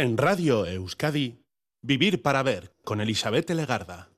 En Radio Euskadi, Vivir para Ver con Elizabeth Legarda.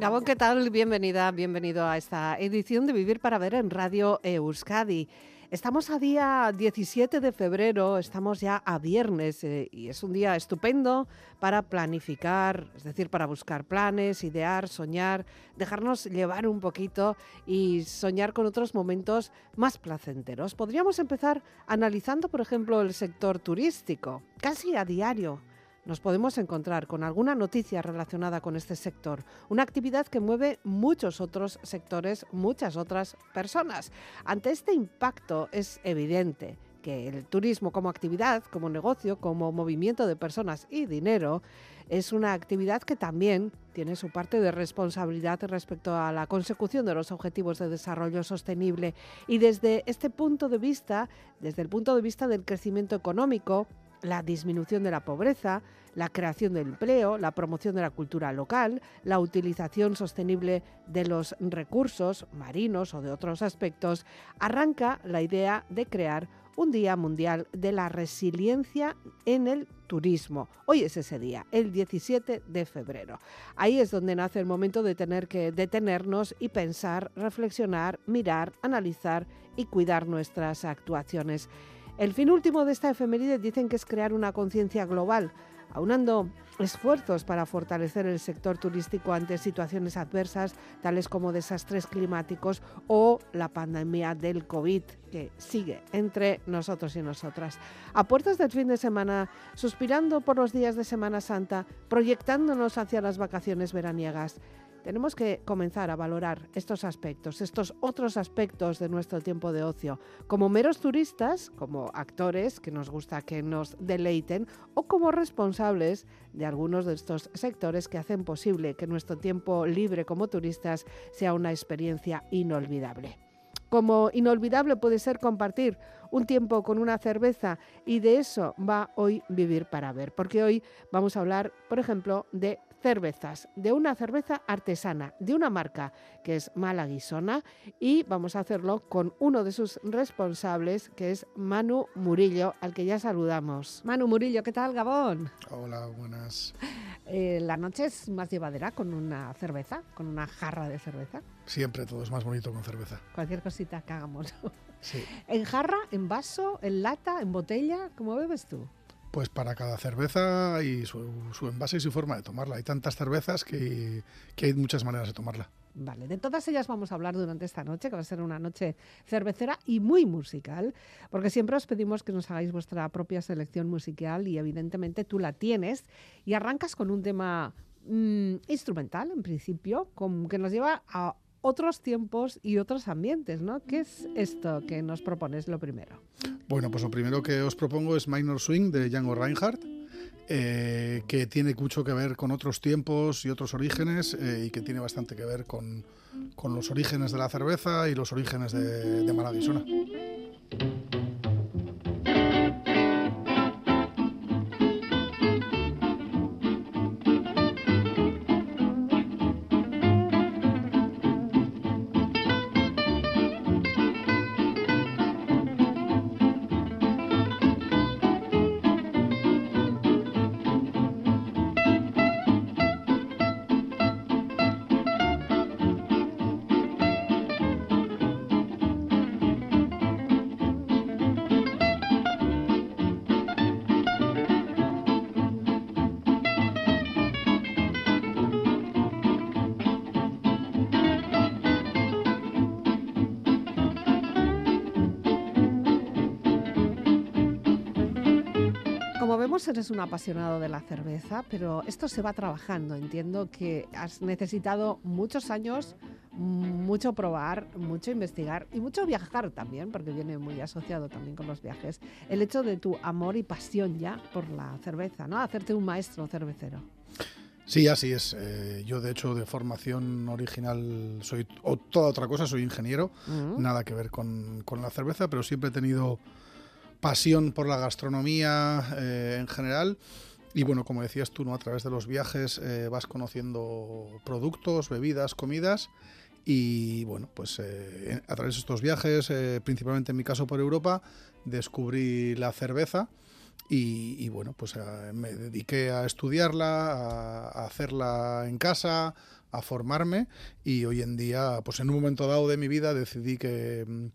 Gabón, ¿qué tal? Bienvenida, bienvenido a esta edición de Vivir para Ver en Radio Euskadi. Estamos a día 17 de febrero, estamos ya a viernes eh, y es un día estupendo para planificar, es decir, para buscar planes, idear, soñar, dejarnos llevar un poquito y soñar con otros momentos más placenteros. Podríamos empezar analizando, por ejemplo, el sector turístico, casi a diario nos podemos encontrar con alguna noticia relacionada con este sector, una actividad que mueve muchos otros sectores, muchas otras personas. Ante este impacto es evidente que el turismo como actividad, como negocio, como movimiento de personas y dinero, es una actividad que también tiene su parte de responsabilidad respecto a la consecución de los objetivos de desarrollo sostenible. Y desde este punto de vista, desde el punto de vista del crecimiento económico, la disminución de la pobreza, la creación de empleo, la promoción de la cultura local, la utilización sostenible de los recursos marinos o de otros aspectos, arranca la idea de crear un Día Mundial de la Resiliencia en el Turismo. Hoy es ese día, el 17 de febrero. Ahí es donde nace el momento de tener que detenernos y pensar, reflexionar, mirar, analizar y cuidar nuestras actuaciones. El fin último de esta efeméride dicen que es crear una conciencia global, aunando esfuerzos para fortalecer el sector turístico ante situaciones adversas, tales como desastres climáticos o la pandemia del COVID, que sigue entre nosotros y nosotras. A puertas del fin de semana, suspirando por los días de Semana Santa, proyectándonos hacia las vacaciones veraniegas, tenemos que comenzar a valorar estos aspectos, estos otros aspectos de nuestro tiempo de ocio, como meros turistas, como actores que nos gusta que nos deleiten, o como responsables de algunos de estos sectores que hacen posible que nuestro tiempo libre como turistas sea una experiencia inolvidable. Como inolvidable puede ser compartir un tiempo con una cerveza y de eso va hoy Vivir para Ver, porque hoy vamos a hablar, por ejemplo, de cervezas, de una cerveza artesana, de una marca que es Malaguisona y vamos a hacerlo con uno de sus responsables que es Manu Murillo, al que ya saludamos. Manu Murillo, ¿qué tal, Gabón? Hola, buenas. Eh, la noche es más llevadera con una cerveza, con una jarra de cerveza. Siempre todo es más bonito con cerveza. Cualquier cosita que hagamos. Sí. ¿En jarra, en vaso, en lata, en botella? ¿Cómo bebes tú? Pues para cada cerveza y su, envase y su forma de tomarla. Hay tantas cervezas que, hay muchas maneras de tomarla. Vale, de todas ellas vamos a hablar durante esta noche, que va a ser una noche cervecera y muy musical, porque siempre os pedimos que nos hagáis vuestra propia selección musical y evidentemente tú la tienes y arrancas con un tema mm, instrumental, en principio, con, que nos lleva a otros tiempos y otros ambientes, ¿no? ¿Qué es esto que nos propones lo primero? Bueno, pues lo primero que os propongo es Minor Swing de Django Reinhardt. Eh, que tiene mucho que ver con otros tiempos y otros orígenes eh, y que tiene bastante que ver con, los orígenes de la cerveza y los orígenes de, de. Eres un apasionado de la cerveza, pero esto se va trabajando. Entiendo que has necesitado muchos años, mucho probar, mucho investigar y mucho viajar también, porque viene muy asociado también con los viajes. El hecho de tu amor y pasión ya por la cerveza, ¿no? Hacerte un maestro cervecero. Sí, así es. Eh, yo, de hecho, de formación original soy o toda otra cosa, soy ingeniero, nada que ver con, con la cerveza, pero siempre he tenido pasión por la gastronomía eh, en general Y bueno, como decías tú, ¿no? a través de los viajes eh, vas conociendo productos, bebidas, comidas. Y bueno, pues eh, a través de estos viajes, principalmente en mi caso por Europa, descubrí la cerveza. Y, bueno, pues me dediqué a estudiarla, a, hacerla en casa, a formarme y hoy en día, pues en un momento dado de mi vida decidí que, mm,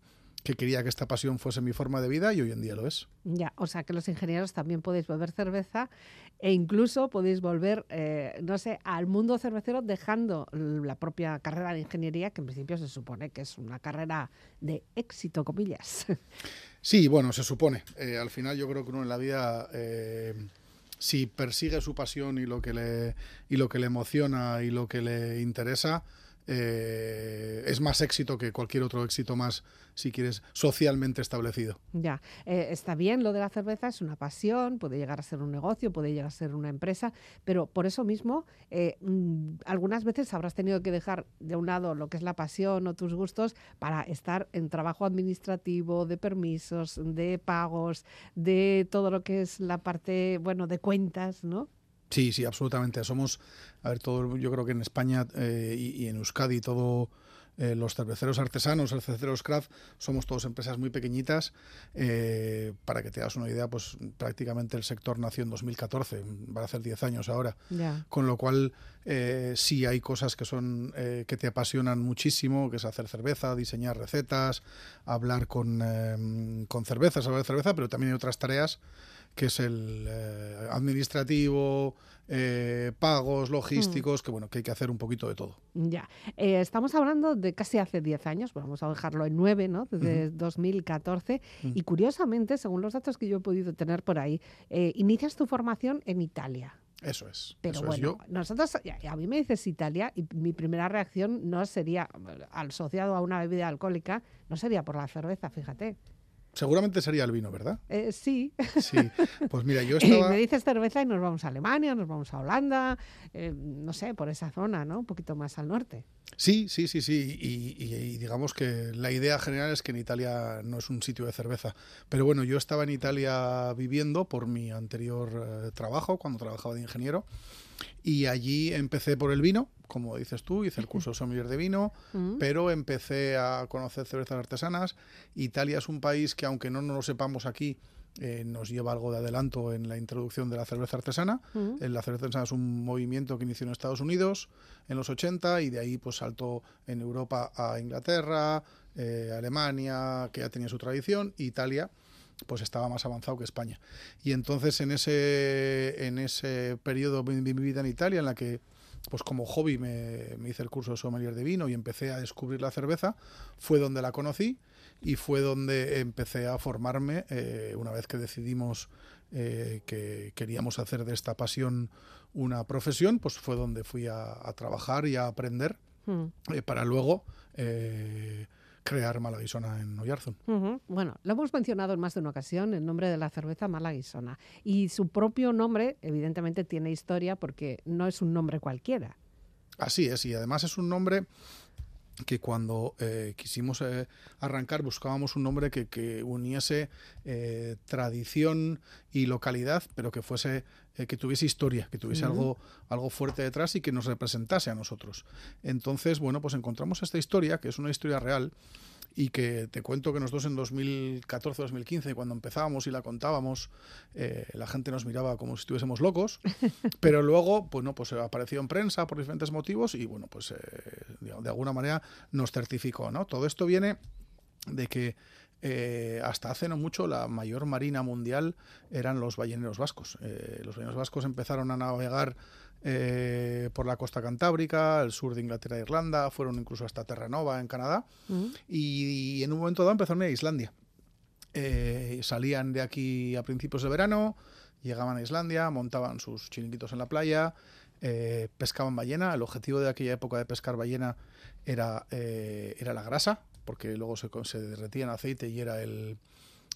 que quería que esta pasión fuese mi forma de vida y hoy en día lo es. Ya, o sea que los ingenieros también podéis beber cerveza e incluso podéis volver, eh, no sé, al mundo cervecero dejando la propia carrera de ingeniería, que en principio se supone que es una carrera de éxito, comillas. Sí, bueno, se supone. Eh, al final yo creo que uno en la vida... Eh, si persigue su pasión y lo que le y lo que le emociona y lo que le interesa eh, es más éxito que cualquier otro éxito más, si quieres, socialmente establecido. Ya, eh, está bien lo de la cerveza, es una pasión, puede llegar a ser un negocio, puede llegar a ser una empresa, pero por eso mismo, eh, mm, algunas veces habrás tenido que dejar de un lado lo que es la pasión o tus gustos para estar en trabajo administrativo, de permisos, de pagos, de todo lo que es la parte, bueno, de cuentas, ¿no? Sí, sí, absolutamente. Somos, a ver, todo, yo creo que en España eh, y, en Euskadi todo eh, los cerveceros artesanos, los cerveceros craft, somos todos empresas muy pequeñitas. Eh, para que te hagas una idea, pues prácticamente el sector nació en 2014, va a hacer 10 años ahora. Con lo cual, sí hay cosas que son que te apasionan muchísimo, que es hacer cerveza, diseñar recetas, hablar con, con cervezas, hablar de cerveza, pero también hay otras tareas que es el eh, administrativo, eh, pagos, logísticos, mm. que bueno, que hay que hacer un poquito de todo. Ya, eh, estamos hablando de casi hace 10 años, vamos a dejarlo en 9, ¿no? Desde 2014, mm. y curiosamente, según los datos que yo he podido tener por ahí, inicias tu formación en Italia. Eso es. Pero bueno, nosotros, a mí me dices Italia y mi primera reacción no sería, asociado a una bebida alcohólica, no sería por la cerveza, fíjate. Seguramente sería el vino, ¿verdad? Eh, sí. Sí, pues mira, yo estaba... me dices cerveza y nos vamos a Alemania, nos vamos a Holanda, eh, no sé, por esa zona, ¿no? Un poquito más al norte. Sí, sí, sí, sí. Y, digamos que la idea general es que en Italia no es un sitio de cerveza. Pero bueno, yo estaba en Italia viviendo por mi anterior eh, trabajo, cuando trabajaba de ingeniero. Y allí empecé por el vino, como dices tú, hice el curso sommelier de vino, mm. pero empecé a conocer cervezas artesanas. Italia es un país que, aunque no nos lo sepamos aquí, eh, nos lleva algo de adelanto en la introducción de la cerveza artesana. Eh, la cerveza artesana es un movimiento que inició en Estados Unidos en los 80 y de ahí pues saltó en Europa a Inglaterra, eh, Alemania, que ya tenía su tradición, Italia pues estaba más avanzado que España. Y entonces en ese, en ese periodo de mi vida en Italia, en la que pues como hobby me, hice el curso de sommelier de vino y empecé a descubrir la cerveza, fue donde la conocí y fue donde empecé a formarme eh, una vez que decidimos eh, que queríamos hacer de esta pasión una profesión, pues fue donde fui a, trabajar y a aprender hmm. eh, para luego crear Malaguisona en Oyarzún. Bueno, lo hemos mencionado en más de una ocasión, el nombre de la cerveza Malaguisona. Y su propio nombre, evidentemente, tiene historia porque no es un nombre cualquiera. Así es, y además es un nombre que cuando eh, quisimos eh, arrancar buscábamos un nombre que, uniese eh, tradición y localidad, pero que fuese que tuviese historia, que tuviese algo, algo fuerte detrás y que nos representase a nosotros. Entonces, bueno, pues encontramos esta historia, que es una historia real, y que te cuento que nosotros en 2014-2015, cuando empezábamos y la contábamos, eh, la gente nos miraba como si estuviésemos locos, pero luego, pues no, pues apareció en prensa por diferentes motivos y bueno, pues eh, de alguna manera nos certificó, ¿no? Todo esto viene de que eh, hasta hace no mucho la mayor marina mundial eran los balleneros vascos. los balleneros vascos empezaron a navegar eh, por la costa cantábrica, el sur de Inglaterra e Irlanda, fueron incluso hasta Terranova en Canadá y, en un momento dado empezaron a ir a Islandia. Eh, salían de aquí a principios de verano, llegaban a Islandia, montaban sus chiringuitos en la playa, eh, pescaban ballena. El objetivo de aquella época de pescar ballena era, era la grasa, porque luego se, se derretía en aceite y era el,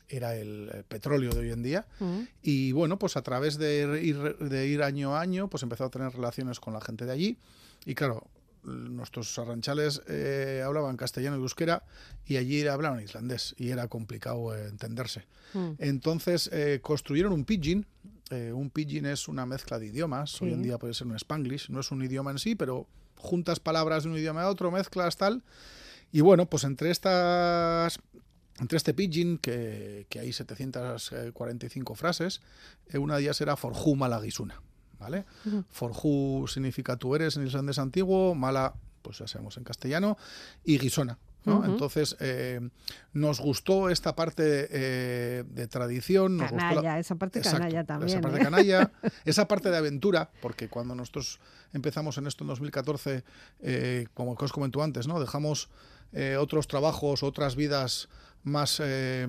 era el petróleo de hoy en día. Mm. Y bueno, pues a través de ir, de ir año a año, pues empezó a tener relaciones con la gente de allí. Y claro, nuestros arranchales eh, hablaban castellano y euskera y allí hablaban islandés y era complicado eh, entenderse. Mm. Entonces eh, construyeron un pidgin eh, un pidgin es una mezcla de idiomas. Hoy en día puede ser un spanglish, no es un idioma en sí, pero juntas palabras de un idioma a otro, mezclas tal. Y bueno, pues entre estas. Entre este pidgin, que, que hay 745 frases, eh, una de ellas era Forjú Malaguisuna. ¿Vale? Forjú significa tú eres en islandés antiguo, mala, pues ya sabemos en castellano, y guisona. ¿no? Entonces, eh, nos gustó esta parte eh, de tradición. Nos gustó la- Canalla, esa parte Exacto, canalla también. Esa parte ¿eh? canalla, esa parte de aventura, porque cuando nosotros empezamos en esto en 2014, eh, como que os comentó antes, ¿no? Dejamos otros trabajos, otras vidas más, eh,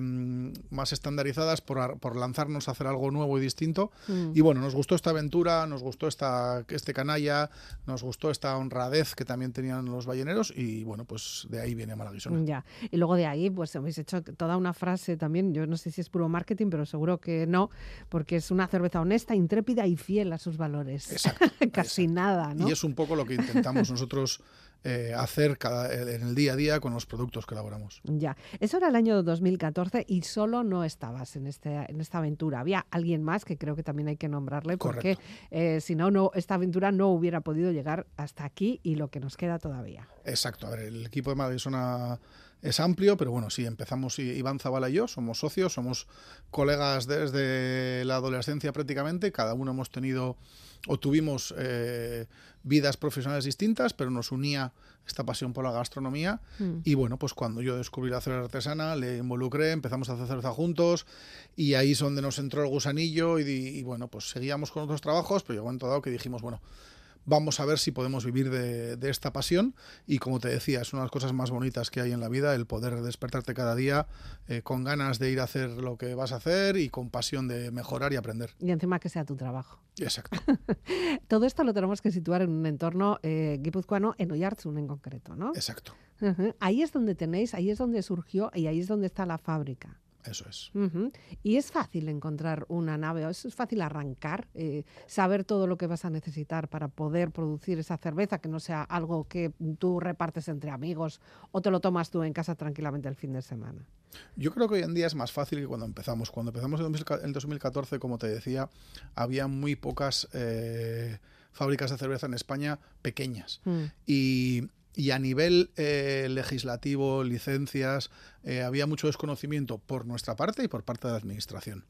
más estandarizadas por, por lanzarnos a hacer algo nuevo y distinto. Mm. Y bueno, nos gustó esta aventura, nos gustó esta, este canalla, nos gustó esta honradez que también tenían los balleneros y bueno, pues de ahí viene Malaguisona. Ya. Y luego de ahí, pues habéis hecho toda una frase también. Yo no sé si es puro marketing, pero seguro que no, porque es una cerveza honesta, intrépida y fiel a sus valores. Exacto, Casi exacto. nada, ¿no? Y es un poco lo que intentamos nosotros eh, hacer cada, en el día a día con los productos que elaboramos. Ya. Eso era el año 2014 y solo no estabas en, este, en esta aventura. Había alguien más que creo que también hay que nombrarle, porque eh, si no, no, esta aventura no hubiera podido llegar hasta aquí y lo que nos queda todavía. Exacto, a ver, el equipo de Madisona es amplio, pero bueno, sí, empezamos Iván Zabala y yo, somos socios, somos colegas desde la adolescencia prácticamente, cada uno hemos tenido o tuvimos eh, vidas profesionales distintas, pero nos unía esta pasión por la gastronomía Mm. y bueno, pues cuando yo descubrí la cerveza artesana, le involucré, empezamos a hacer cerveza juntos y ahí es donde nos entró el gusanillo y, di- y bueno, pues seguíamos con otros trabajos, pero llegó un momento dado que dijimos, bueno, vamos a ver si podemos vivir de, de esta pasión y como te decía, es una de las cosas más bonitas que hay en la vida, el poder despertarte cada día eh, con ganas de ir a hacer lo que vas a hacer y con pasión de mejorar y aprender. Y encima que sea tu trabajo. Exacto. Todo esto lo tenemos que situar en un entorno eh, guipuzcoano, en Oyarzun en concreto, ¿no? Exacto. Ahí es donde tenéis, ahí es donde surgió y ahí es donde está la fábrica. Eso es. Y es fácil encontrar una nave, o es fácil arrancar, eh, saber todo lo que vas a necesitar para poder producir esa cerveza, que no sea algo que tú repartes entre amigos o te lo tomas tú en casa tranquilamente el fin de semana. Yo creo que hoy en día es más fácil que cuando empezamos. Cuando empezamos en 2000 en 2014, como te decía, había muy pocas eh, fábricas de cerveza en España pequeñas. Mm. Y, y a nivel eh, legislativo, licencias, eh, había mucho desconocimiento por nuestra parte y por parte de la administración.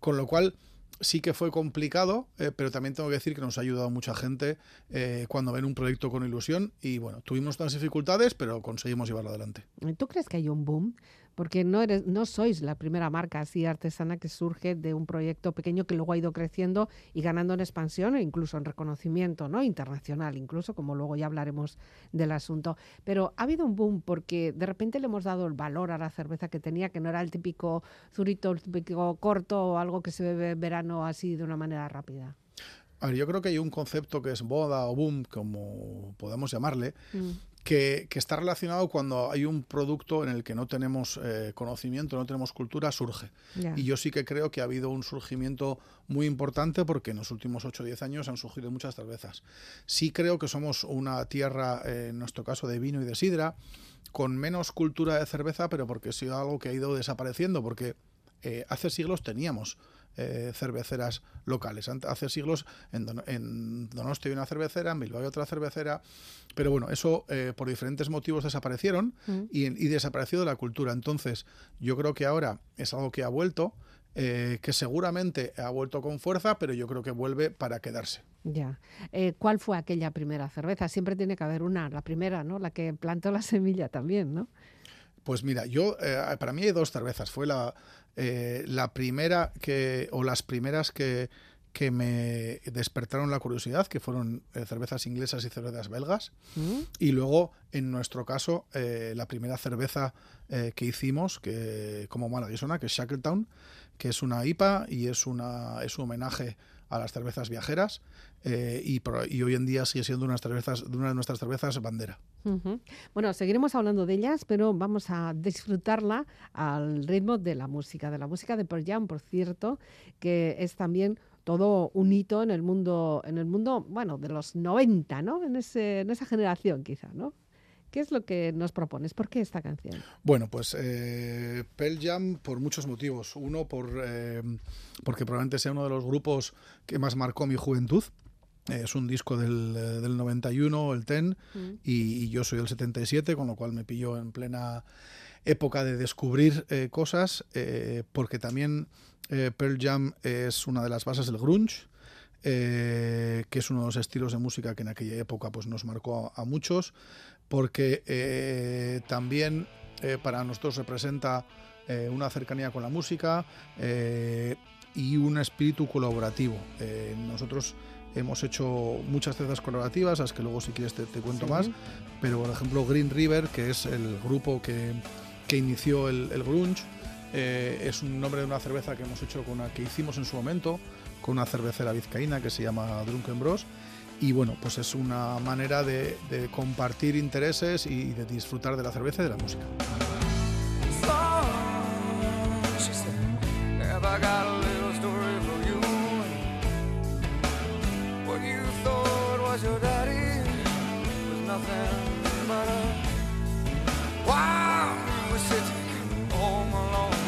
Con lo cual sí que fue complicado, eh, pero también tengo que decir que nos ha ayudado mucha gente eh, cuando ven un proyecto con ilusión y bueno, tuvimos unas dificultades, pero conseguimos llevarlo adelante. ¿Tú crees que hay un boom? Porque no, eres, no sois la primera marca así artesana que surge de un proyecto pequeño que luego ha ido creciendo y ganando en expansión e incluso en reconocimiento ¿no? internacional, incluso como luego ya hablaremos del asunto. Pero ha habido un boom porque de repente le hemos dado el valor a la cerveza que tenía, que no era el típico zurito, el típico corto o algo que se bebe en verano así de una manera rápida. A ver, yo creo que hay un concepto que es boda o boom, como podemos llamarle, Mm. Que, que está relacionado cuando hay un producto en el que no tenemos eh, conocimiento, no tenemos cultura, surge. Y yo sí que creo que ha habido un surgimiento muy importante porque en los últimos 8 o 10 años han surgido muchas cervezas. Sí creo que somos una tierra, eh, en nuestro caso, de vino y de sidra, con menos cultura de cerveza, pero porque ha sido algo que ha ido desapareciendo, porque eh, hace siglos teníamos eh, cerveceras locales. Hace siglos en, Don- en Donosti hay una cervecera, en Bilbao hay otra cervecera, pero bueno, eso eh, por diferentes motivos desaparecieron Mm. y, y desapareció de la cultura. Entonces, yo creo que ahora es algo que ha vuelto, eh, que seguramente ha vuelto con fuerza, pero yo creo que vuelve para quedarse. Ya. Eh, ¿Cuál fue aquella primera cerveza? Siempre tiene que haber una, la primera, ¿no? La que plantó la semilla también, ¿no? Pues mira, yo eh, para mí hay dos cervezas. Fue la, eh, la primera que, o las primeras que, que me despertaron la curiosidad, que fueron eh, cervezas inglesas y cervezas belgas. Mm. Y luego, en nuestro caso, eh, la primera cerveza eh, que hicimos, que como Malaguisona, que es Shackletown, que es una IPA y es, una, es un homenaje a las cervezas viajeras eh, y, hoy en día sigue siendo unas cervezas, de una de nuestras cervezas bandera. Bueno, seguiremos hablando de ellas, pero vamos a disfrutarla al ritmo de la música, de la música de Pearl Jam, por cierto, que es también todo un hito en el mundo, en el mundo, bueno, de los 90, ¿no? En, ese, en esa generación quizá, ¿no? ¿Qué es lo que nos propones? ¿Por qué esta canción? Bueno, pues eh, Pearl Jam por muchos motivos. Uno, por, eh, porque probablemente sea uno de los grupos que más marcó mi juventud. Es un disco del, eh, del 91, el TEN, mm. y, y, yo soy del 77, con lo cual me pilló en plena época de descubrir eh, cosas, eh, porque también eh, Pearl Jam es una de las bases del grunge. que es uno de los estilos de música que en aquella época pues, nos marcó a, a muchos, porque también para nosotros representa una cercanía con la música y un espíritu colaborativo. nosotros hemos hecho muchas piezas colaborativas, las que luego si quieres te, te cuento sí. más, pero por ejemplo Green River, que es el grupo que, que inició el, el grunge. Eh, es un nombre de una cerveza que hemos hecho con una, que hicimos en su momento con una cervecera vizcaína que se llama Drunken Bros. Y bueno, pues es una manera de, de compartir intereses y de disfrutar de la cerveza y de la música. Cause your daddy was nothing but a wild wow, sitting home alone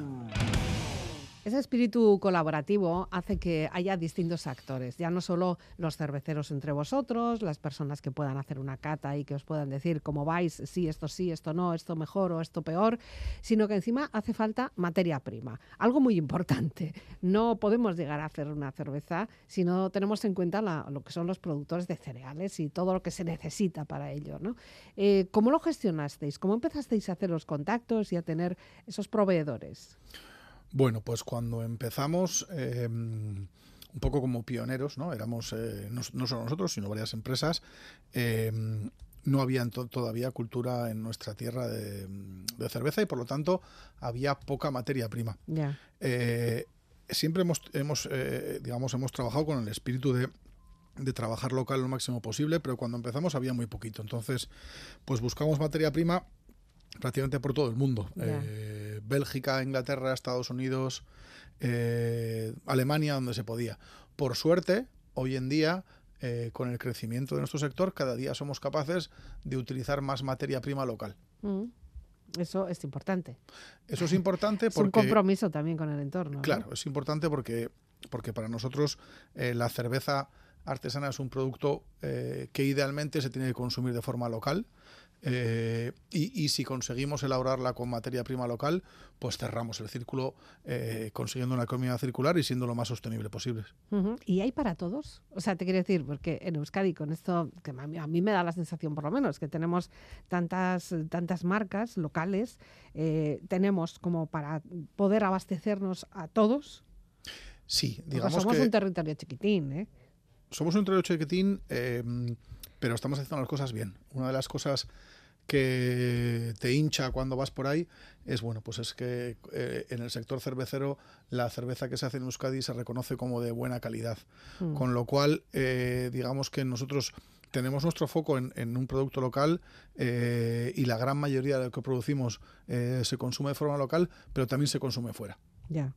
Espíritu colaborativo hace que haya distintos actores, ya no solo los cerveceros entre vosotros, las personas que puedan hacer una cata y que os puedan decir cómo vais, sí, esto sí, esto no, esto mejor o esto peor, sino que encima hace falta materia prima. Algo muy importante. No podemos llegar a hacer una cerveza si no tenemos en cuenta lo que son los productores de cereales y todo lo que se necesita para ello. ¿no? Eh, ¿Cómo lo gestionasteis? ¿Cómo empezasteis a hacer los contactos y a tener esos proveedores? Bueno, pues cuando empezamos, em, un poco como pioneros, ¿no? Éramos eh, no, solo nosotros, sino varias empresas. Em, no había todavía cultura en nuestra tierra de, cerveza y por lo tanto había poca materia prima. Eh, siempre hemos, hemos eh, digamos, hemos trabajado con el espíritu de de trabajar local lo máximo posible, pero cuando empezamos había muy poquito. Entonces, pues buscamos materia prima prácticamente por todo el mundo. Eh, Bélgica, Inglaterra, Estados Unidos, eh, Alemania, donde se podía. Por suerte, hoy en día, eh, con el crecimiento de nuestro sector, cada día somos capaces de utilizar más materia prima local. Mm. Eso es importante. Eso es importante porque... Es un compromiso también con el entorno. Claro, es importante porque, porque para nosotros la cerveza artesana es un producto que idealmente se tiene que consumir de forma local eh, y, si conseguimos elaborarla con materia prima local, pues cerramos el círculo eh, consiguiendo una economía circular y siendo lo más sostenible posible. ¿Y hay para todos? O sea, te quiero decir, porque en Euskadi con esto, que a mí, me da la sensación por lo menos, que tenemos tantas, tantas marcas locales, eh, tenemos como para poder abastecernos a todos. Sí, digamos somos un territorio chiquitín, ¿eh? Somos un territorio chiquitín, pero estamos haciendo las cosas bien. Una de las cosas que te hincha cuando vas por ahí es bueno pues es que eh, en el sector cervecero la cerveza que se hace en Euskadi se reconoce como de buena calidad mm. con lo cual eh, digamos que nosotros tenemos nuestro foco en, un producto local eh, y la gran mayoría de lo que producimos se consume de forma local pero también se consume fuera ya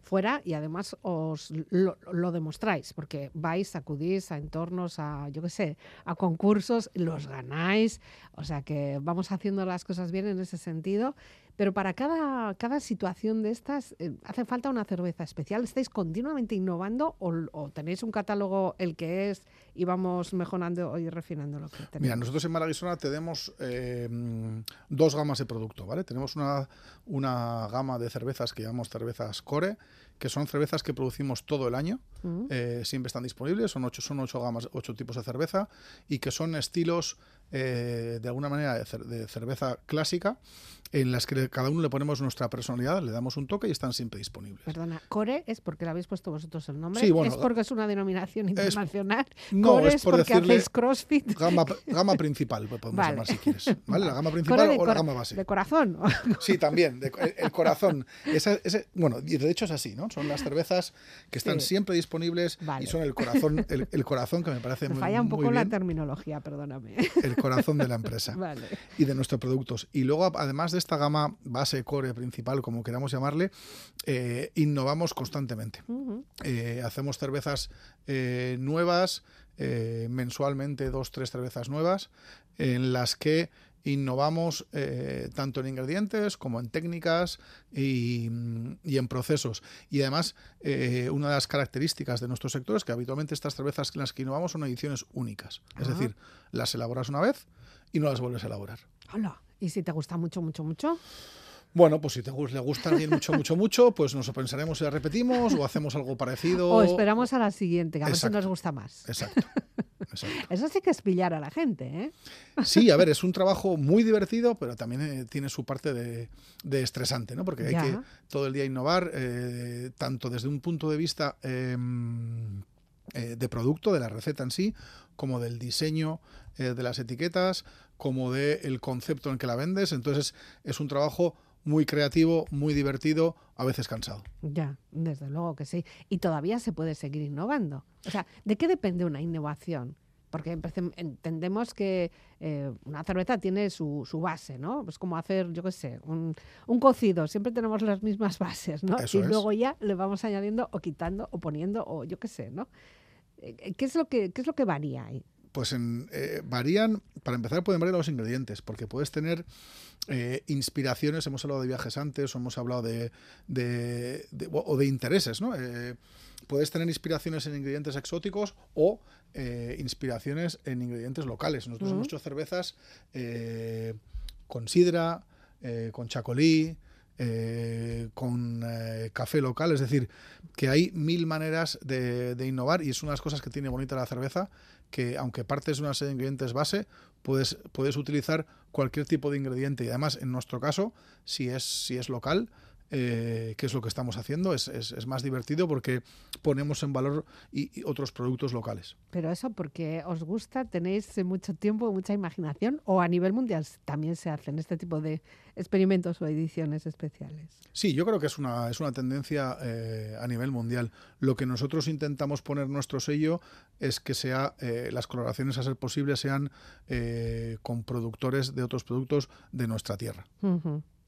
Fuera y además os lo, demostráis, porque vais, acudís a entornos, a, yo qué sé, a concursos, los ganáis, o sea que vamos haciendo las cosas bien en ese sentido pero para cada, cada situación de estas eh, hace falta una cerveza especial. ¿Estáis continuamente innovando o, tenéis un catálogo el que es y vamos mejorando y refinando lo que tenemos? Mira, nosotros en Malaguisona tenemos eh, dos gamas de producto, ¿vale? Tenemos una, una gama de cervezas que llamamos cervezas core, que son cervezas que producimos todo el año, mm. eh, siempre están disponibles, son ocho, son ocho gamas, ocho tipos de cerveza y que son estilos de alguna manera de, cerveza clásica en las que cada uno le ponemos nuestra personalidad, le damos un toque y están siempre disponibles. Perdona, Core es porque le habéis puesto vosotros el nombre, sí, es porque es una denominación internacional. no, Core es, por porque hacéis CrossFit. Gama, gama principal, podemos vale. llamar si quieres. ¿Vale? La gama principal o la gama base. De corazón. Sí, también, el, corazón. Ese, bueno, de hecho es así, ¿no? Son las cervezas que están siempre disponibles y son el corazón, el, corazón que me parece me muy falla un poco la terminología, perdóname. El corazón de la empresa vale. y de nuestros productos. Y luego, además de esta gama base, core, principal, como queramos llamarle, eh, innovamos constantemente. Eh, hacemos cervezas eh, nuevas, mensualmente dos, tres cervezas nuevas, en las que innovamos tanto en ingredientes como en técnicas y, en procesos. Y además, una de las características de nuestro sector es que habitualmente estas cervezas en las que innovamos son ediciones únicas. Es decir, las elaboras una vez y no las vuelves a elaborar. Hola. ¿Y si te gusta mucho, mucho, mucho? Bueno, pues si te le gusta a alguien mucho, mucho, mucho, pues nos pensaremos si la repetimos o hacemos algo parecido. O esperamos a la siguiente, a ver si nos gusta más. Exacto. Eso sí que es pillar a la gente, ¿eh? Sí, a ver, es un trabajo muy divertido, pero también eh, tiene su parte de, estresante, ¿no? Porque hay que todo el día innovar, eh, tanto desde un punto de vista em, eh, de producto, de la receta en sí, como del diseño de las etiquetas, como del concepto en que la vendes. Entonces es un trabajo muy creativo, muy divertido, a veces cansado. Ya, desde luego que sí. Y todavía se puede seguir innovando. O sea, ¿de qué depende una innovación? Porque entendemos que eh, una cerveza tiene su, base, ¿no? Es como hacer, yo qué sé, un, cocido. Siempre tenemos las mismas bases, ¿no? y luego ya le vamos añadiendo o quitando o poniendo o yo qué sé, ¿no? Eh, ¿Qué es lo que, qué es lo que varía ahí? Pues en, eh, varían, para empezar pueden variar los ingredientes, porque puedes tener eh, inspiraciones, hemos hablado de viajes antes, o hemos hablado de, de- de- o de intereses, ¿no? Eh, puedes tener inspiraciones en ingredientes exóticos o inspiraciones en ingredientes locales. Nosotros hemos hecho cervezas eh, con sidra, con chacolí, eh, con eh, café local, es decir, que hay mil maneras de, de innovar y es una de las cosas que tiene bonita la cerveza, que aunque partes de una serie de ingredientes base, puedes, puedes utilizar cualquier tipo de ingrediente. Y además en nuestro caso, si es, si es local, eh, que es lo que estamos haciendo, es, es- es más divertido porque ponemos en valor y- y otros productos locales. Pero eso porque os gusta, tenéis mucho tiempo, mucha imaginación, o a nivel mundial también se hacen este tipo de experimentos o ediciones especiales. Sí, yo creo que es una, es una tendencia eh, a nivel mundial. Lo que nosotros intentamos poner nuestro sello es que sea eh, las colaboraciones a ser posible sean eh, con productores de otros productos de nuestra tierra.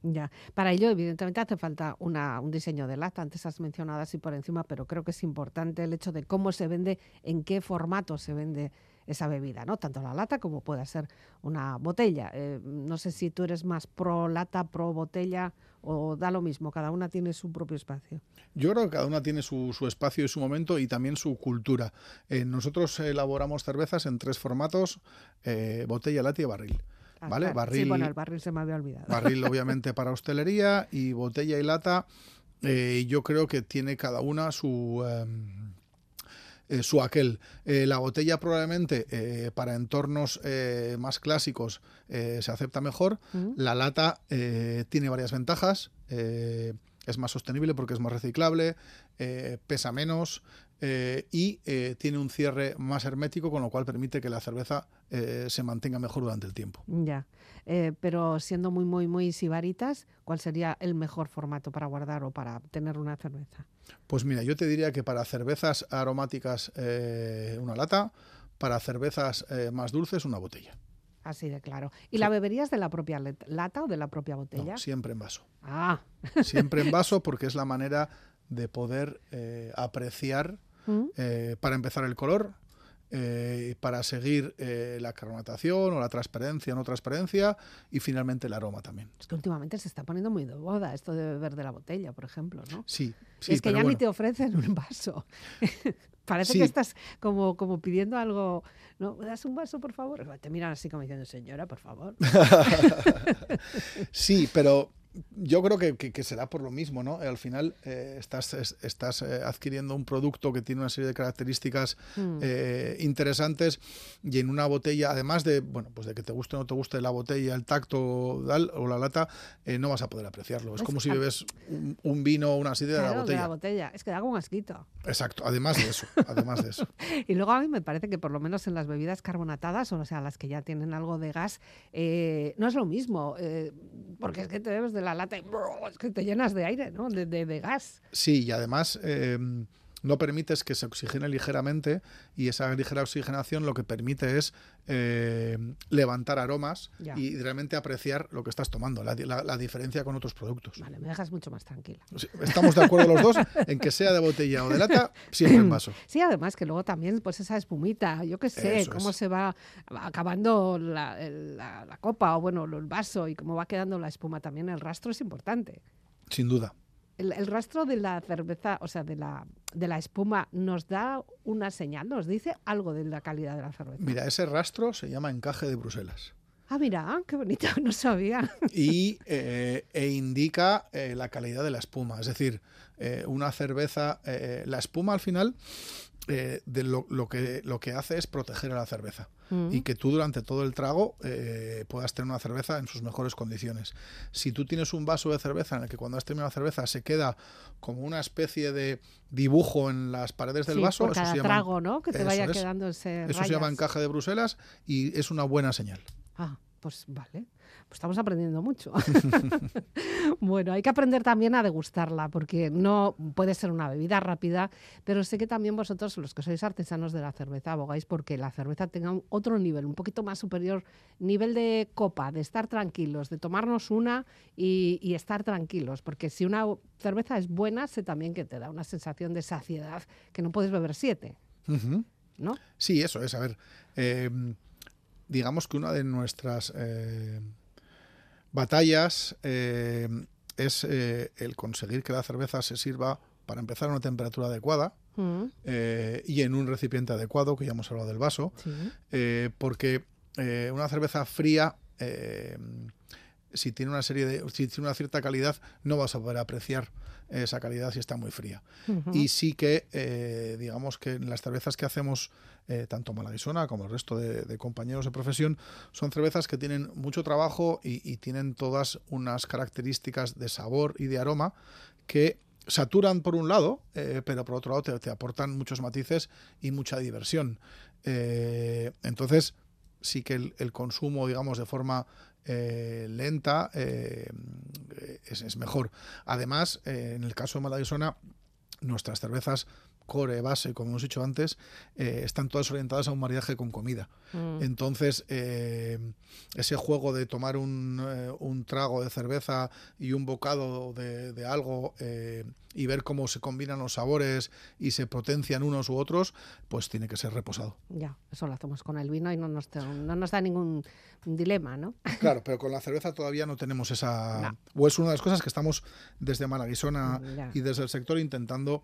Ya. Para ello, evidentemente, hace falta una, un diseño de lata. Antes has mencionado así por encima, pero creo que es importante el hecho de cómo se vende, en qué formato se vende esa bebida, ¿no? Tanto la lata como puede ser una botella. Eh, no sé si tú eres más pro lata, pro botella, o da lo mismo, cada una tiene su propio espacio. Yo creo que cada una tiene su, espacio y su momento y también su cultura. Eh, nosotros elaboramos cervezas en tres formatos, eh, botella, lata y barril. ¿Vale? claro. Sí, Barril, bueno, el barril se me había olvidado. barril obviamente para hostelería y botella y lata. eh, yo creo que tiene cada una su... em, eh, su aquel. Eh, la botella probablemente eh, para entornos más clásicos se acepta mejor. La lata tiene varias ventajas. es más sostenible porque es más reciclable, pesa menos eh, y eh, tiene un cierre más hermético, con lo cual permite que la cerveza eh, se mantenga mejor durante el tiempo. Ya. Pero siendo muy, muy, muy sibaritas, ¿cuál sería el mejor formato para guardar o para tener una cerveza? Pues mira, yo te diría que para cervezas aromáticas una lata, para cervezas más dulces una botella. Así de claro. ¿Y la beberías de la propia lata o de la propia botella? No, siempre en vaso. Ah, Siempre en vaso porque es la manera de poder eh, apreciar, ¿Mm? eh, para empezar, el color, eh, para seguir eh, la carbonatación o la transparencia o no transparencia y finalmente el aroma también. es que últimamente se está poniendo muy de moda esto de beber de la botella, por ejemplo, ¿no? Sí, sí, es que ya ni bueno. te ofrecen un vaso. Parece Sí. que estás como, como pidiendo algo. ¿No? ¿Me das un vaso, por favor? Te miran así como diciendo, señora, por favor. Sí, pero yo creo que, que- que será por lo mismo, ¿no? Al final eh, estás, es- estás eh, adquiriendo un producto que tiene una serie de características Mm. eh, interesantes y en una botella, además de, bueno, pues de que te guste o no te guste la botella, el tacto tal, o la lata, eh, no vas a poder apreciarlo. Es Pues, como si a- bebes un, un vino o una sidra de la Claro, botella. de la botella. Es que da un asquito. Exacto, además de eso, además de eso. Y luego a mí me parece que por lo menos en las bebidas carbonatadas, o sea, las que ya tienen algo de gas, eh, no es lo mismo, eh, porque es que te bebes de la lata y es que te llenas de aire, ¿no? De, de- de gas. Sí, y además eh, no permites que se oxigene ligeramente y esa ligera oxigenación lo que permite es eh, levantar aromas Ya. y realmente apreciar lo que estás tomando, la, la- la diferencia con otros productos. Vale, me dejas mucho más tranquila. Estamos de acuerdo los dos en que sea de botella o de lata, siempre en vaso. Sí, además que luego también, pues esa espumita, yo qué sé, Eso cómo es. se va acabando la- la copa o bueno, el vaso y cómo va quedando la espuma también, el rastro es importante. Sin duda. El, el rastro de la cerveza, o sea, de la, de la espuma, nos da una señal, nos dice algo de la calidad de la cerveza. Mira, ese rastro se llama encaje de Bruselas. Ah, mira, qué bonito, no sabía. y eh, e indica eh, la calidad de la espuma. Es decir, eh, una cerveza, la espuma al final eh, de lo, lo que, lo que hace es proteger a la cerveza Mm. y que tú durante todo el trago eh, puedas tener una cerveza en sus mejores condiciones. Si tú tienes un vaso de cerveza en el que cuando has terminado la cerveza se queda como una especie de dibujo en las paredes del Sí, vaso, por eso cada se llama, trago, ¿no? Que te vaya es. eso se llama encaje de Bruselas y es una buena señal. Ah, pues vale. Pues estamos aprendiendo mucho. bueno, hay que aprender también a degustarla, porque no puede ser una bebida rápida, pero sé que también vosotros, los que sois artesanos de la cerveza, abogáis porque la cerveza tenga un otro nivel, un poquito más superior, nivel de copa, de estar tranquilos, de tomarnos una y, y estar tranquilos, porque si una cerveza es buena, sé también que te da una sensación de saciedad que no puedes beber siete. ¿no? Sí, eso es. A ver, eh, digamos que una de nuestras eh, batallas eh, es eh, el conseguir que la cerveza se sirva, para empezar, a una temperatura adecuada Mm, eh, y en un recipiente adecuado, que ya hemos hablado del vaso, sí. eh, porque eh, una cerveza fría, eh, si tiene una serie de, si tiene una cierta calidad, no vas a poder apreciar esa calidad si está muy fría. Y sí que, eh, digamos que las cervezas que hacemos, eh, tanto Malaguisona como el resto de, de compañeros de profesión, son cervezas que tienen mucho trabajo y, y tienen todas unas características de sabor y de aroma que saturan por un lado, eh, pero por otro lado te, te aportan muchos matices y mucha diversión. Eh, entonces, sí que el, el consumo, digamos, de forma eh, lenta eh, es, mejor. Además, eh, en el caso de Malaguisona, nuestras cervezas core, base, como hemos dicho antes, eh, están todas orientadas a un maridaje con comida. Mm. Entonces, eh, ese juego de tomar un, eh, un trago de cerveza y un bocado de, de algo y ver cómo se combinan los sabores y se potencian unos u otros, pues tiene que ser reposado. Ya, eso lo hacemos con el vino y no nos, no nos da ningún dilema, ¿no? Claro, pero con la cerveza todavía no tenemos esa... No. O es una de las cosas que estamos desde Malaguisona Ya. y desde el sector intentando,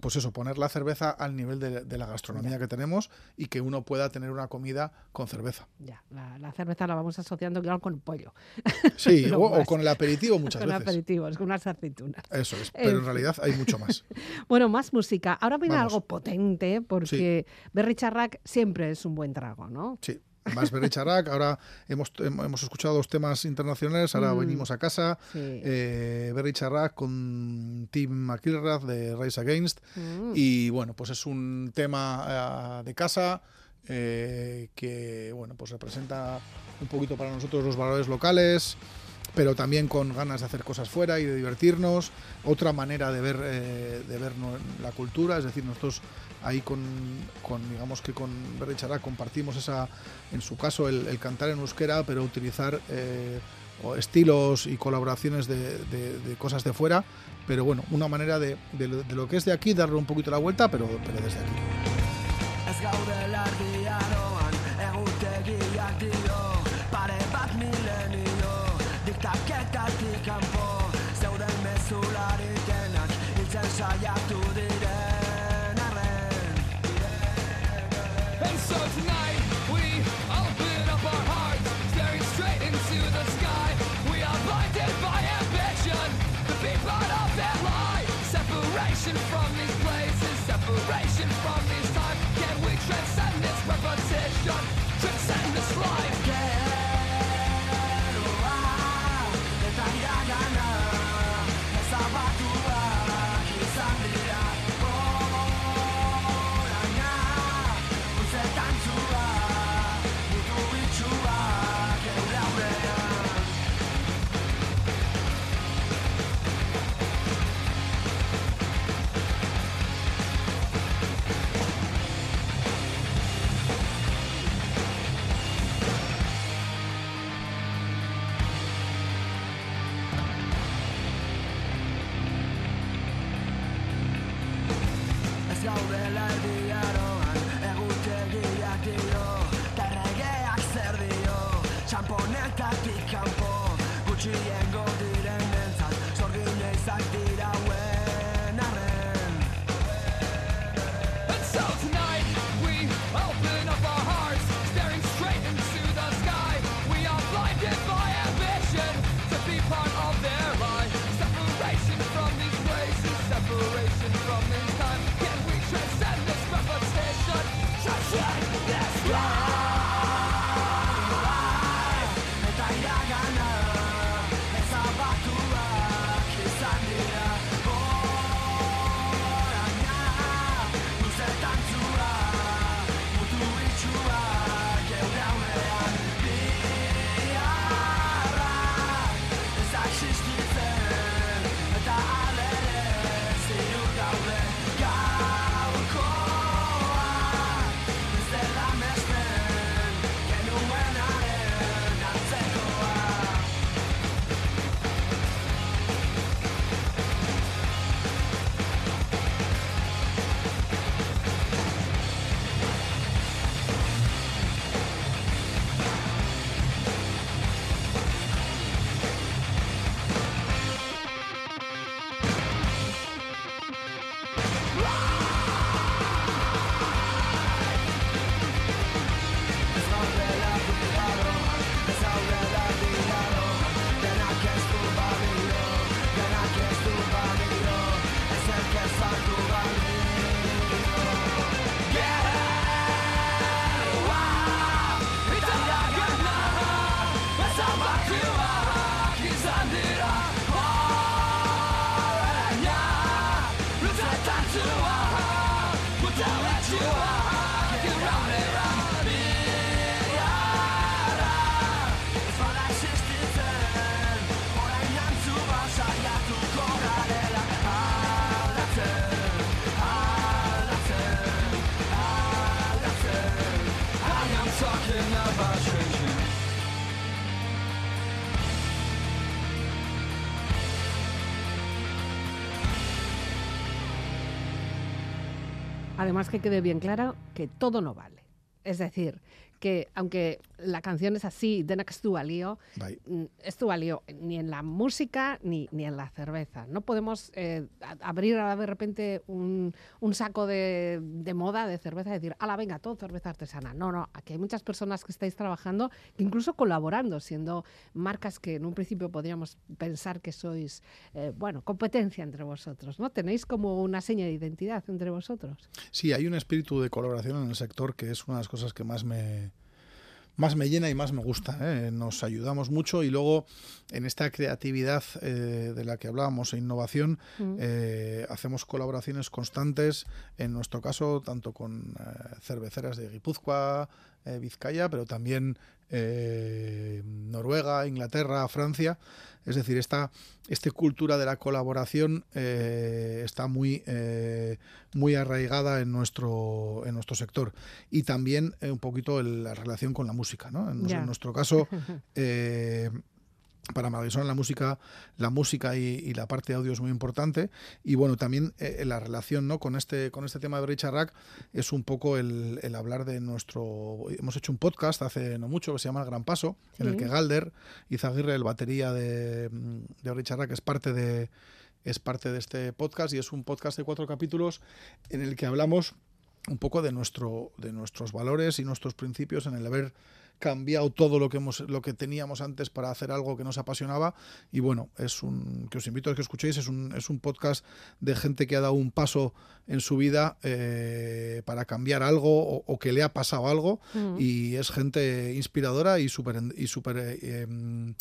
pues eso, poner la cerveza al nivel de, de la gastronomía que tenemos y que uno pueda tener una comida con cerveza. Ya, la, la cerveza la vamos asociando claro con el pollo, Sí, o, con el aperitivo muchas con veces. aperitivos, con unas aceitunas. Eso es, pero en realidad hay mucho más. Bueno, más música. Ahora viene algo potente porque Berry Charrac siempre es un buen trago, ¿no? Sí. Más Berry Charac, ahora hemos, hem- hemos escuchado dos temas internacionales, ahora Mm. venimos a casa. Sí. Eh, con Tim McIlrath de Rise Against. Mm. Y bueno, pues es un tema eh, de casa eh, que bueno, pues representa un poquito para nosotros los valores locales, pero también con ganas de hacer cosas fuera y de divertirnos. Otra manera de ver, eh, de ver la cultura, es decir, nosotros ahí con, con, digamos que con Berry Chará compartimos esa, en su caso, el, cantar en euskera, pero utilizar eh, estilos y colaboraciones de, de- de cosas de fuera. Pero bueno, una manera de, de lo que es de aquí, darle un poquito la vuelta, pero, pero desde aquí. Repetition? Además que quede bien claro que todo no vale. Es decir, que aunque la canción es así, de que estuvo lío, Bai. ni en la música ni, ni en la cerveza. No podemos eh, abrir de repente un, un saco de, de moda de cerveza y decir, ala, venga, todo cerveza artesana. No, no, aquí hay muchas personas que estáis trabajando, que incluso colaborando, siendo marcas que en un principio podríamos pensar que sois, eh, bueno, competencia entre vosotros, ¿no? Tenéis como una seña de identidad entre vosotros. Sí, hay un espíritu de colaboración en el sector que es una de las cosas que más me, más me llena y más me gusta. ¿eh? Nos ayudamos mucho y luego en esta creatividad eh, de la que hablábamos e innovación eh, hacemos colaboraciones constantes, en nuestro caso tanto con cerveceras de Guipúzcoa, eh, Vizcaya, pero también eh, Noruega, Inglaterra, Francia. Es decir, esta, esta cultura de la colaboración eh, está muy, eh, muy arraigada en nuestro, en nuestro sector. Y también un poquito el- la relación con la música. ¿no? En, nuestro caso, para Madison la música, la música y, y la parte de audio es muy importante. Y bueno, también eh, la relación ¿no? con, este, con este tema de Richard Rack es un poco el, el hablar de nuestro... Hemos hecho un podcast hace no mucho que se llama El Gran Paso, en el que Galder Izaguirre, el batería de, de Richard Rack, es parte de, es parte de este podcast y es un podcast de cuatro capítulos en el que hablamos un poco de nuestro de nuestros valores y nuestros principios en el haber cambiado todo lo que hemos lo que teníamos antes para hacer algo que nos apasionaba y bueno es un que os invito a que escuchéis es un, es un podcast de gente que ha dado un paso en su vida eh, para cambiar algo o, o que le ha pasado algo y es gente inspiradora y súper y súper eh, em,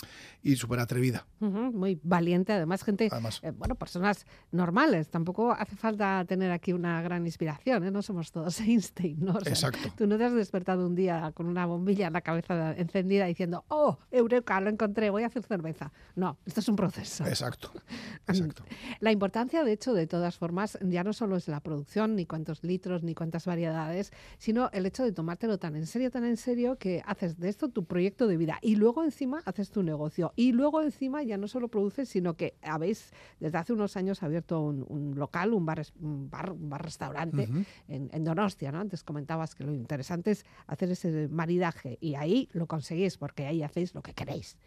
y súper atrevida Ujú, Muy valiente, además, gente, Además. eh, bueno, personas normales. Tampoco hace falta tener aquí una gran inspiración, ¿eh? No somos todos Einstein, ¿no? O sea, Exacto. Tú no te has despertado un día con una bombilla en la cabeza encendida diciendo, oh, Eureka, lo encontré, voy a hacer cerveza. No, esto es un proceso. exacto exacto La importancia, de hecho, de todas formas, ya no solo es la producción, ni cuántos litros, ni cuántas variedades, sino el hecho de tomártelo tan en serio, tan en serio, que haces de esto tu proyecto de vida. Y luego encima haces tu negocio. Y luego encima ya no solo produces, sino que habéis, desde hace unos años, abierto un, un local, un bar, un bar, un bar restaurante en, en Donostia, ¿no? Antes comentabas que lo interesante es hacer ese maridaje. Y ahí lo conseguís, porque ahí hacéis lo que queréis.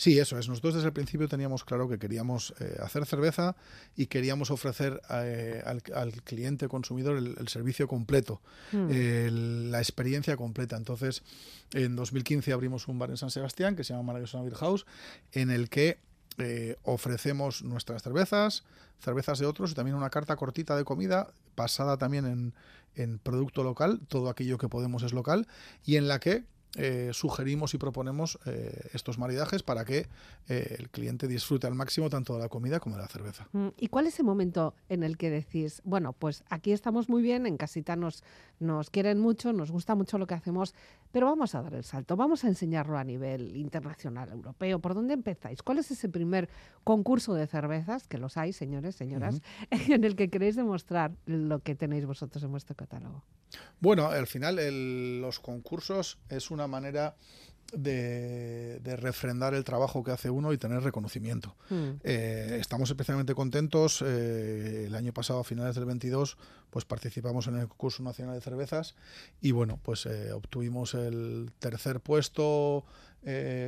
Sí, eso es. Nosotros desde el principio teníamos claro que queríamos eh, hacer cerveza y queríamos ofrecer eh, al, al cliente consumidor el, el servicio completo, el- la experiencia completa. Entonces, en 2015 abrimos un bar en San Sebastián que se llama Maravillosa Beer House, en el que eh, ofrecemos nuestras cervezas, cervezas de otros y también una carta cortita de comida basada también en, en producto local, todo aquello que podemos es local, y en la que eh, sugerimos y proponemos eh, estos maridajes para que eh, el cliente disfrute al máximo tanto de la comida como de la cerveza. Mm, ¿Y cuál es el momento en el que decís, bueno, pues aquí estamos muy bien, en casita nos, nos quieren mucho, nos gusta mucho lo que hacemos, pero vamos a dar el salto, vamos a enseñarlo a nivel internacional, europeo? ¿Por dónde empezáis? ¿Cuál es ese primer concurso de cervezas, que los hay, señores, señoras, en el que queréis demostrar lo que tenéis vosotros en vuestro catálogo? Bueno, al final el- los concursos es una manera de, de refrendar el trabajo que hace uno y tener reconocimiento. Mm. Eh, estamos especialmente contentos. eh, el año pasado, a finales del 22, pues participamos en el concurso nacional de cervezas y bueno, pues eh, obtuvimos el tercer puesto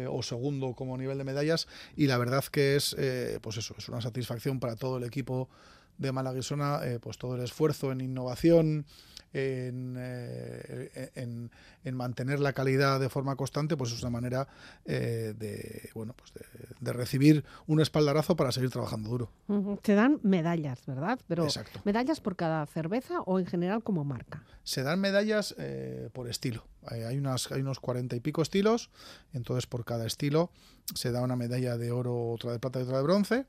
o segundo como nivel de medallas y la verdad que es, pues eso, es una satisfacción para todo el equipo de Malaguisona, pues todo el esfuerzo en innovación, en, eh, en, en mantener la calidad de forma constante, pues es una manera eh, de, bueno, pues de, de recibir un espaldarazo para seguir trabajando duro. Ujú. Se dan medallas, ¿verdad? Pero Exacto. medallas por cada cerveza o en general como marca. Se dan medallas eh, por estilo. Hay unas, hay unos cuarenta y pico estilos, entonces por cada estilo se da una medalla de oro, otra de plata y otra de bronce,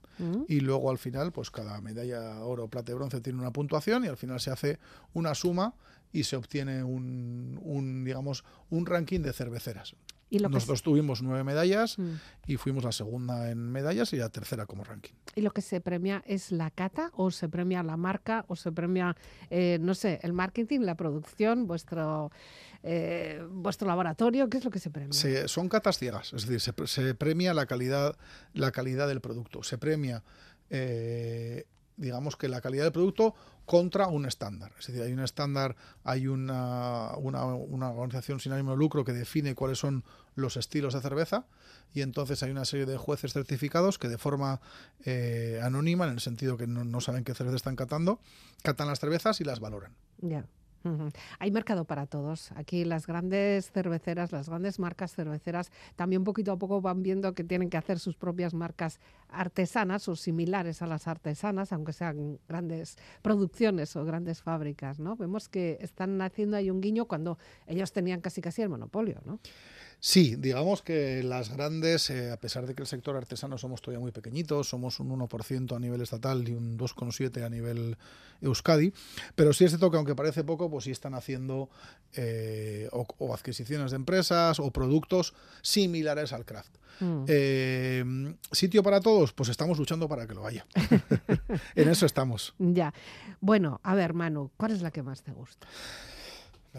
y luego al final, pues cada medalla oro, plata y bronce tiene una puntuación y al final se hace una suma y se obtiene un, un, digamos, un ranking de cerveceras. Y lo Nosotros tuvimos nueve medallas Mm. y fuimos la segunda en medallas y la tercera como ranking. ¿Y lo que se premia es la cata o se premia la marca o se premia, eh, no sé, el marketing, la producción, vuestro, eh, vuestro laboratorio? ¿Qué es lo que se premia? Se- son catas ciegas, es decir, se, pre- se premia la calidad, la calidad del producto, se premia eh, digamos que la calidad del producto contra un estándar. Es decir, hay un estándar, hay una, una, una organización sin ánimo de lucro que define cuáles son los estilos de cerveza y entonces hay una serie de jueces certificados que de forma eh, anónima, en el sentido que no, no saben qué cerveza están catando, catan las cervezas y las valoran. Hay mercado para todos. Aquí las grandes cerveceras, las grandes marcas cerveceras, también poquito a poco van viendo que tienen que hacer sus propias marcas artesanas o similares a las artesanas, aunque sean grandes producciones o grandes fábricas, ¿no? Vemos que están haciendo ahí un guiño cuando ellos tenían casi casi el monopolio, ¿no? Sí, digamos que las grandes, eh, a pesar de que el sector artesano somos todavía muy pequeñitos, somos un 1% a nivel estatal y un 2,7% a nivel Euskadi, pero sí es cierto que aunque parece poco, pues sí están haciendo eh, o, o adquisiciones de empresas o productos similares al craft. Mm. Eh, ¿Sitio para todos? Pues estamos luchando para que lo haya. en eso estamos. Ya. Bueno, a ver, Manu, ¿cuál es la que más te gusta?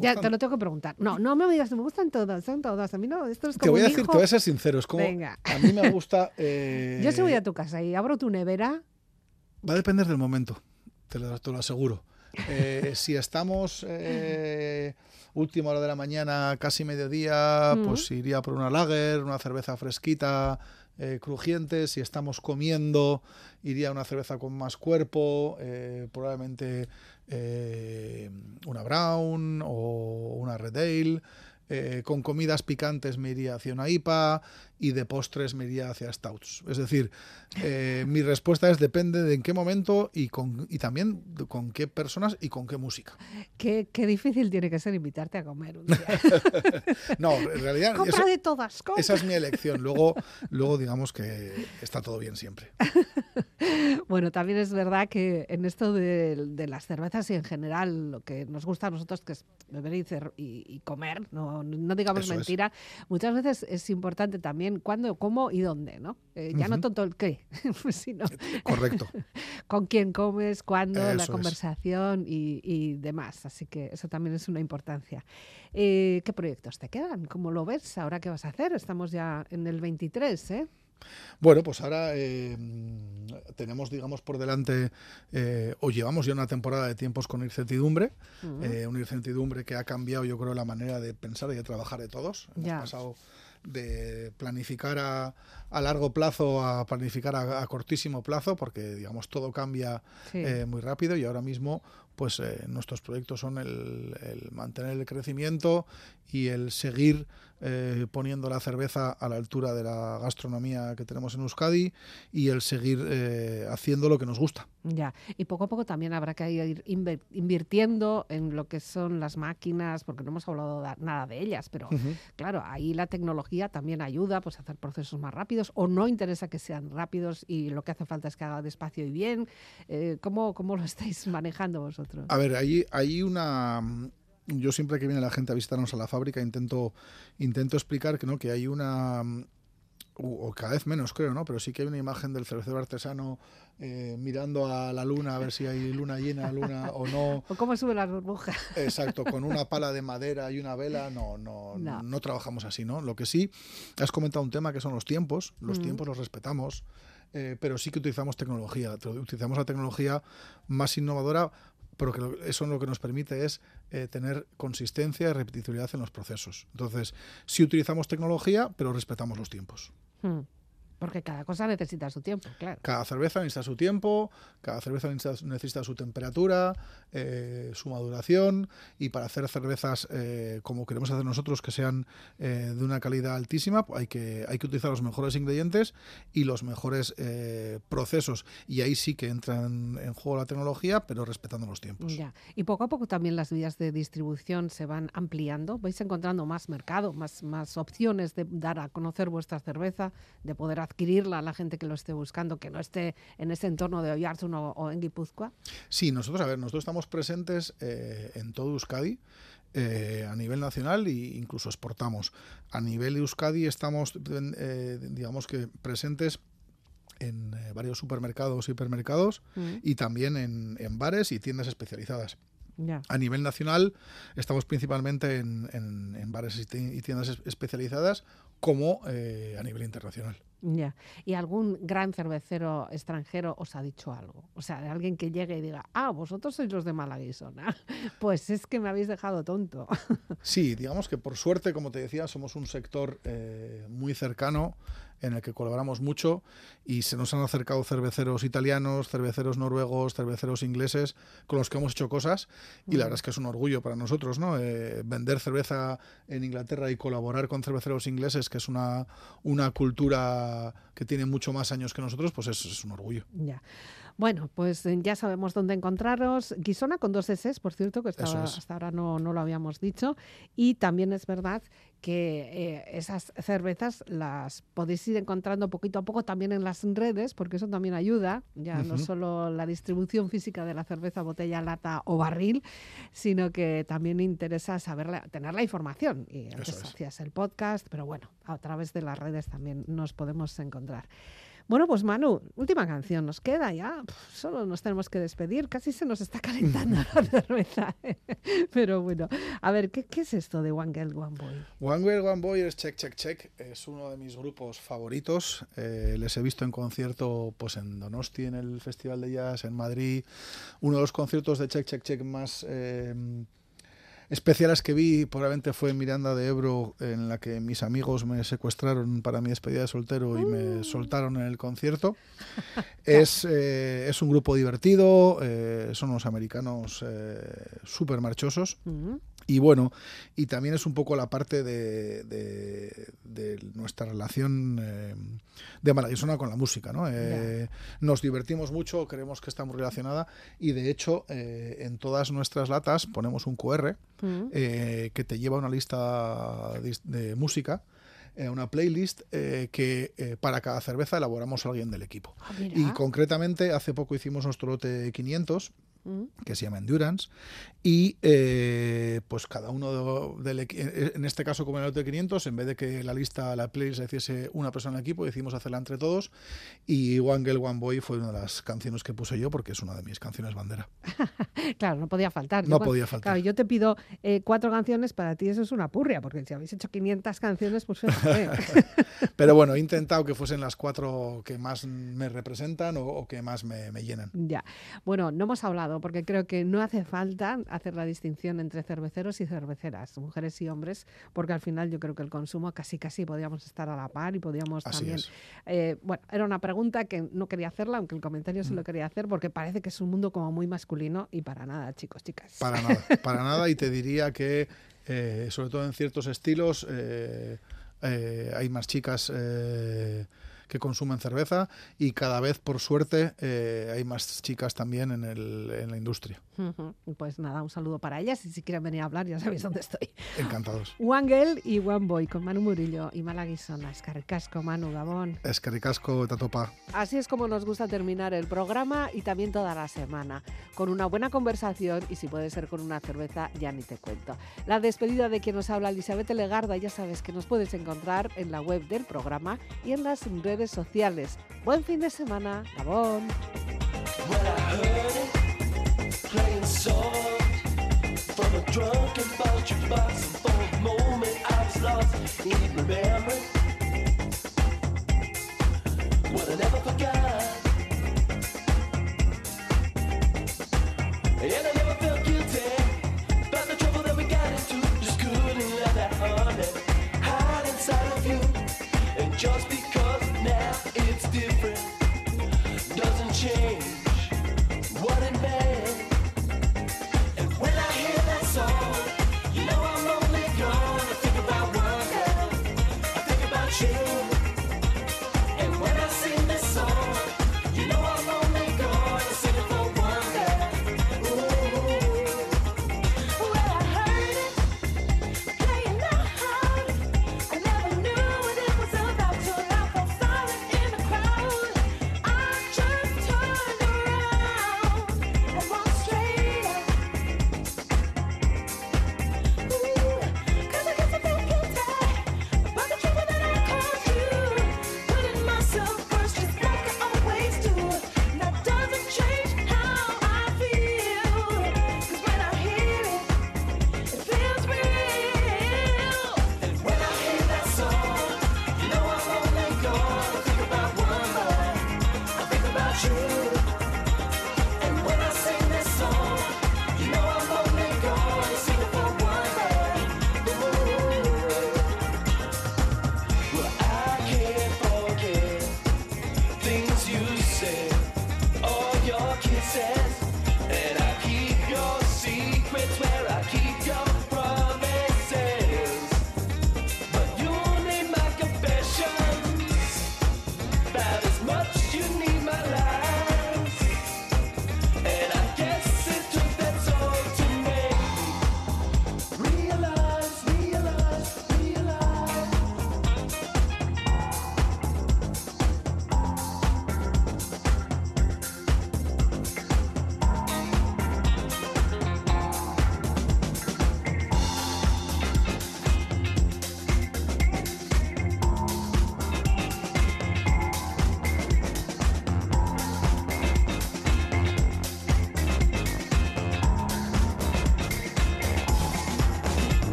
Ya te lo tengo que preguntar. No, no me digas, me gustan todas, son todas. A mí no, esto es como Te voy a decir, hijo. te voy a ser sincero, es como Venga. a mí me gusta. eh, Yo si voy a tu casa y abro tu nevera, Va a depender del momento, te lo, te lo aseguro. Eh, si estamos eh, última hora de la mañana, casi mediodía, Mm. pues iría por una lager, una cerveza fresquita, eh, crujiente. Si estamos comiendo, iría a una cerveza con más cuerpo, probablemente eh, una brown o una red ale. Eh, con comidas picantes me iría hacia una IPA y de postres me iría hacia stouts. Es decir, eh, mi respuesta es depende de en qué momento y, con, y también con qué personas y con qué música. qué, qué difícil tiene que ser invitarte a comer un día. No, en realidad Compra eso- de todas, compra. esa es mi elección. Luego, luego digamos que está todo bien siempre. Bueno, también es verdad que en esto de, de las cervezas y en general lo que nos gusta a nosotros que es beber y, y- y comer, no, no digamos Eso es. mentira, muchas veces es importante también cuándo, cómo y dónde, ¿no? Eh, ya no tanto el qué, sino Correcto. con quién comes, cuándo, Eso la conversación y, y demás. Así que eso también es una importancia. Eh, ¿Qué proyectos te quedan? ¿Cómo lo ves? ¿Ahora qué vas a hacer? Estamos ya en el 23, ¿eh? Bueno, pues ahora eh, tenemos, digamos, por delante, eh, o llevamos ya una temporada de tiempos con incertidumbre, eh, una incertidumbre que ha cambiado, yo creo, la manera de pensar y de trabajar de todos. Hemos Ya. pasado de planificar a, a largo plazo a planificar a, a cortísimo plazo, porque, digamos, todo cambia Sí. eh, muy rápido y ahora mismo pues eh, nuestros proyectos son el, el mantener el crecimiento y el seguir eh, poniendo la cerveza a la altura de la gastronomía que tenemos en Euskadi y el seguir eh, haciendo lo que nos gusta. Ya, y poco a poco también habrá que ir invirtiendo en lo que son las máquinas, porque no hemos hablado da- nada de ellas, pero claro, ahí la tecnología también ayuda pues, a hacer procesos más rápidos o no interesa que sean rápidos y lo que hace falta es que haga despacio y bien. Eh, ¿cómo, ¿Cómo lo estáis manejando vosotros? A ver, hay, hay una... Yo siempre que viene la gente a visitarnos a la fábrica intento, intento explicar que, ¿no? que hay una... O o cada vez menos creo, ¿no? Pero sí que hay una imagen del cervecero artesano eh, mirando a la luna a ver si hay luna llena, luna o no. ¿O cómo suben las burbujas? Exacto, con una pala de madera y una vela, no, no, No. no, trabajamos así, ¿no? Lo que sí, has comentado un tema que son los tiempos, los Mm. tiempos los respetamos, eh, pero sí que utilizamos tecnología, utilizamos la tecnología más innovadora, pero que eso lo que nos permite es eh, tener consistencia y repetibilidad en los procesos. Entonces, sí utilizamos tecnología, pero respetamos los tiempos. Hmm, Porque cada cosa necesita su tiempo, claro. Cada cerveza necesita su tiempo, cada cerveza necesita, necesita su temperatura, eh, su maduración y para hacer cervezas eh, como queremos hacer nosotros que sean eh, de una calidad altísima pues hay que, hay que utilizar los mejores ingredientes y los mejores eh, procesos y ahí sí que entra en, en juego la tecnología pero respetando los tiempos. Ya. Y poco a poco también las vías de distribución se van ampliando. Vais encontrando más mercado, más, más opciones de dar a conocer vuestra cerveza, de poder adquirirla a la gente que lo esté buscando, que no esté en ese entorno de Oyarzun o, o en Guipúzcoa. Sí, nosotros, a ver, nosotros estamos presentes eh, en todo Euskadi. eh, a nivel nacional e incluso exportamos. A nivel Euskadi estamos, eh, digamos que, presentes en eh, varios supermercados, hipermercados Mm, y también en, en bares y tiendas especializadas. A nivel nacional estamos principalmente en, en- en bares y ti- y tiendas es- especializadas como a nivel internacional. Ya. ¿Y algún gran cervecero extranjero os ha dicho algo? O sea, de alguien que llegue y diga, ah, vosotros sois los de Malaguisona. Pues es que me habéis dejado tonto. Sí, digamos que por suerte, como te decía, somos un sector eh, muy cercano en el que colaboramos mucho y se nos han acercado cerveceros italianos, cerveceros noruegos, cerveceros ingleses con los que hemos hecho cosas y la verdad es que es un orgullo para nosotros, ¿no? Eh, vender cerveza en Inglaterra y colaborar con cerveceros ingleses, que es una, una cultura que tiene mucho más años que nosotros, pues es, es un orgullo. ya. Bueno, pues eh, ya sabemos dónde encontraros. Guisona con dos S, por cierto, que estaba- es. hasta ahora no, no lo habíamos dicho. Y también es verdad que eh, esas cervezas las podéis ir encontrando poquito a poco también en las redes, porque eso también ayuda, ya no solo la distribución física de la cerveza, botella, lata o barril, sino que también interesa saberla, tener la información. Y antes es. hacías el podcast, pero bueno, a través de las redes también nos podemos encontrar. Bueno, pues Manu, última canción nos queda ya. Solo nos tenemos que despedir. Casi se nos está calentando la cerveza. Pero bueno, a ver, ¿qué, qué es esto de One Girl, One Boy? One Girl, One Boy es Check Check Check, es uno de mis grupos favoritos. Eh, les he visto en concierto pues en Donosti, en el Festival de Jazz, en Madrid. Uno de los conciertos de Check Check Check más eh, especiales que vi probablemente fue en Miranda de Ebro, en la que mis amigos me secuestraron para mi despedida de soltero y me soltaron en el concierto. es, eh, es un grupo divertido, eh, son unos americanos súper marchosos. Y bueno, y también es un poco la parte de, de- de nuestra relación eh, de Malaguisona con la música, ¿no? Eh, nos divertimos mucho, creemos que está muy relacionada y de hecho eh, en todas nuestras latas ponemos un QR mm. eh, que te lleva a una lista de, de música, eh, una playlist eh, que eh, para cada cerveza elaboramos a alguien del equipo. Ah. Y concretamente hace poco hicimos nuestro lote 500 Mm, que se llama Endurance y eh, pues cada uno de- del equi- en este caso como en el lote 500 en vez de que la lista la playlist la hiciese una persona en el equipo decidimos hacerla entre todos y One Girl One Boy fue una de las canciones que puse yo porque es una de mis canciones bandera Claro, no podía faltar. Yo no cuando- podía faltar Claro, yo te pido eh, cuatro canciones, para ti eso es una purria, porque si habéis hecho 500 canciones, pues fíjate. pero bueno he intentado que fuesen las cuatro que más me representan o, o que más me, me llenan Ya. Bueno, no hemos hablado porque creo que no hace falta hacer la distinción entre cerveceros y cerveceras, mujeres y hombres, porque al final yo creo que el consumo casi casi podíamos estar a la par y podíamos Así también. eh, bueno, era una pregunta que no quería hacerla, aunque el comentario Mm. sí lo quería hacer, porque parece que es un mundo como muy masculino y para nada, chicos, chicas. Para nada, para nada. Y te diría que, eh, sobre todo en ciertos estilos, eh, hay más chicas que consumen cerveza y cada vez, por suerte, eh, hay más chicas también en, el, en la industria. Pues nada, un saludo para ellas y si quieren venir a hablar ya sabéis dónde estoy. Encantados. One Girl y One Boy con Manu Murillo y Malaguisona. Escarcasco, Manu Gabón. Es que ricasco, tatopa. Así es como nos gusta terminar el programa y también toda la semana, con una buena conversación y si puede ser con una cerveza, ya ni te cuento. La despedida de quien nos habla, Elizabeth Legarda, ya sabes que nos puedes encontrar en la web del programa y en las redes sociales. Buen fin de semana, Gabón. Playing soft from a drunken bunch box, and for a moment I was lost in remembering what I never forgot. And I